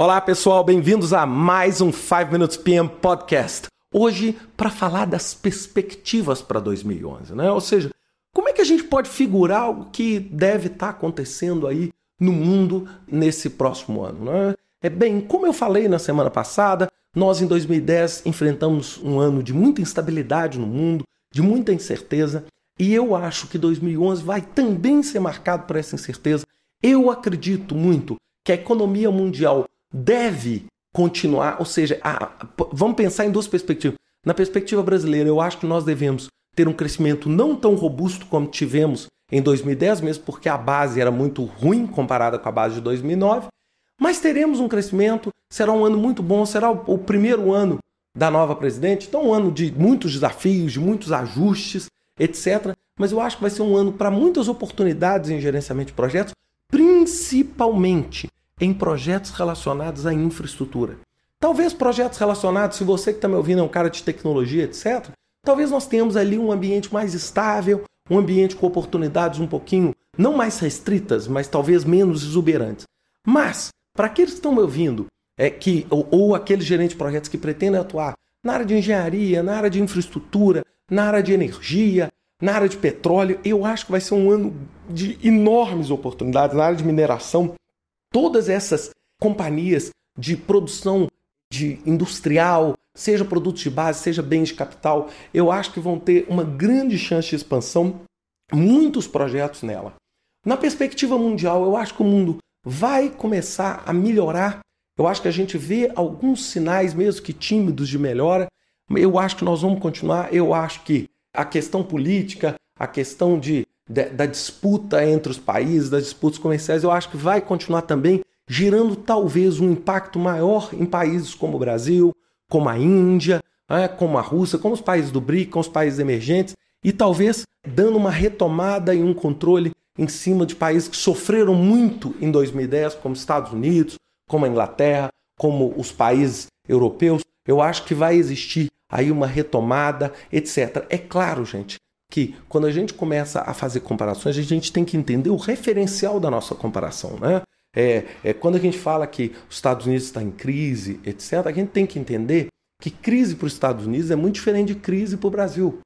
Olá pessoal, bem-vindos a mais um 5 Minutes PM Podcast. Hoje para falar das perspectivas para 2011, né? Ou seja, como é que a gente pode figurar o que deve estar tá acontecendo aí no mundo nesse próximo ano, né? É bem, como eu falei na semana passada, nós em 2010 enfrentamos um ano de muita instabilidade no mundo, de muita incerteza, e eu acho que 2011 vai também ser marcado por essa incerteza. Eu acredito muito que a economia mundial deve continuar, ou seja, a, vamos pensar em duas perspectivas. Na perspectiva brasileira, eu acho que nós devemos ter um crescimento não tão robusto como tivemos em 2010, mesmo porque a base era muito ruim comparada com a base de 2009, mas teremos um crescimento, será um ano muito bom, será o, o primeiro ano da nova presidente, então um ano de muitos desafios, de muitos ajustes, etc. Mas eu acho que vai ser um ano para muitas oportunidades em gerenciamento de projetos, principalmente em projetos relacionados à infraestrutura. Talvez projetos relacionados, se você que está me ouvindo é um cara de tecnologia, etc., talvez nós tenhamos ali um ambiente mais estável, um ambiente com oportunidades um pouquinho, não mais restritas, mas talvez menos exuberantes. Mas, para aqueles que estão me ouvindo, é que, ou, ou aqueles gerentes de projetos que pretendem atuar na área de engenharia, na área de infraestrutura, na área de energia, na área de petróleo, eu acho que vai ser um ano de enormes oportunidades na área de mineração todas essas companhias de produção de industrial, seja produtos de base, seja bens de capital, eu acho que vão ter uma grande chance de expansão, muitos projetos nela. Na perspectiva mundial, eu acho que o mundo vai começar a melhorar. Eu acho que a gente vê alguns sinais, mesmo que tímidos, de melhora. Eu acho que nós vamos continuar. Eu acho que a questão política, a questão de da disputa entre os países, das disputas comerciais, eu acho que vai continuar também gerando talvez um impacto maior em países como o Brasil, como a Índia, né, como a Rússia, como os países do BRIC, como os países emergentes, e talvez dando uma retomada e um controle em cima de países que sofreram muito em 2010, como Estados Unidos, como a Inglaterra, como os países europeus. Eu acho que vai existir aí uma retomada, etc. É claro, gente, que quando a gente começa a fazer comparações, a gente tem que entender o referencial da nossa comparação. Né? É, é, quando a gente fala que os Estados Unidos está em crise, etc., a gente tem que entender que crise para os Estados Unidos é muito diferente de crise para o Brasil.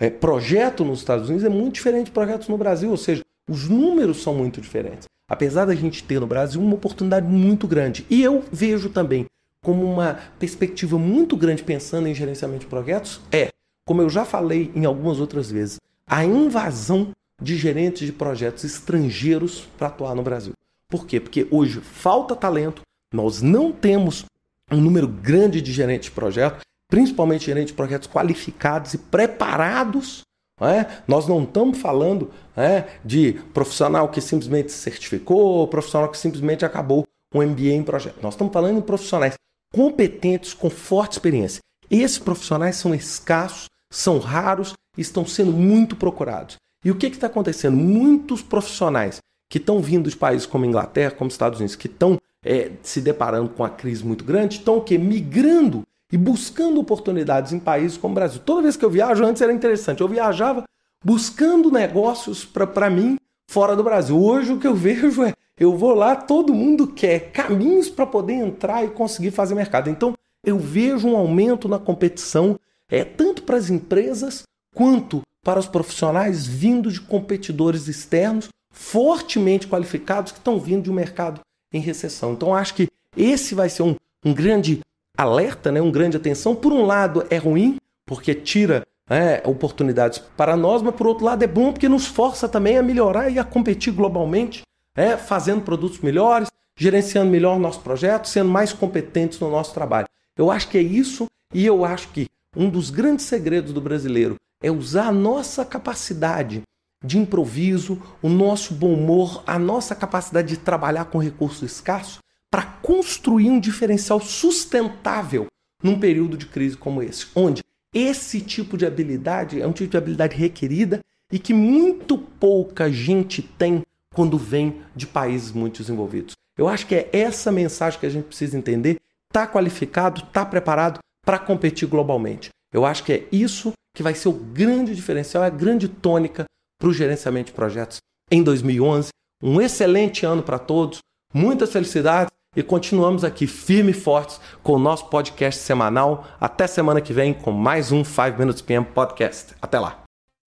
É, projeto nos Estados Unidos é muito diferente de projetos no Brasil, ou seja, os números são muito diferentes. Apesar da gente ter no Brasil uma oportunidade muito grande. E eu vejo também como uma perspectiva muito grande pensando em gerenciamento de projetos, é como eu já falei em algumas outras vezes, a invasão de gerentes de projetos estrangeiros para atuar no Brasil. Por quê? Porque hoje falta talento, nós não temos um número grande de gerentes de projetos, principalmente gerentes de projetos qualificados e preparados. É? Nós não estamos falando é, de profissional que simplesmente certificou, profissional que simplesmente acabou um MBA em projeto. Nós estamos falando de profissionais competentes, com forte experiência. Esses profissionais são escassos são raros estão sendo muito procurados. E o que está acontecendo? Muitos profissionais que estão vindo de países como Inglaterra, como Estados Unidos, que estão é, se deparando com a crise muito grande, estão quê? Migrando e buscando oportunidades em países como o Brasil. Toda vez que eu viajo, antes era interessante, eu viajava buscando negócios para mim fora do Brasil. Hoje o que eu vejo é, eu vou lá, todo mundo quer caminhos para poder entrar e conseguir fazer mercado. Então, eu vejo um aumento na competição é tanto para as empresas quanto para os profissionais vindos de competidores externos fortemente qualificados que estão vindo de um mercado em recessão. Então acho que esse vai ser um, um grande alerta, né? um grande atenção. Por um lado é ruim, porque tira é, oportunidades para nós, mas por outro lado é bom porque nos força também a melhorar e a competir globalmente, é, fazendo produtos melhores, gerenciando melhor o nosso projeto, sendo mais competentes no nosso trabalho. Eu acho que é isso e eu acho que um dos grandes segredos do brasileiro é usar a nossa capacidade de improviso, o nosso bom humor, a nossa capacidade de trabalhar com recursos escassos para construir um diferencial sustentável num período de crise como esse, onde esse tipo de habilidade é um tipo de habilidade requerida e que muito pouca gente tem quando vem de países muito desenvolvidos. Eu acho que é essa mensagem que a gente precisa entender. Está qualificado, está preparado, para competir globalmente. Eu acho que é isso que vai ser o grande diferencial, a grande tônica para o gerenciamento de projetos em 2011. Um excelente ano para todos, muitas felicidades e continuamos aqui firme e fortes com o nosso podcast semanal. Até semana que vem com mais um 5 Minutes PM Podcast. Até lá.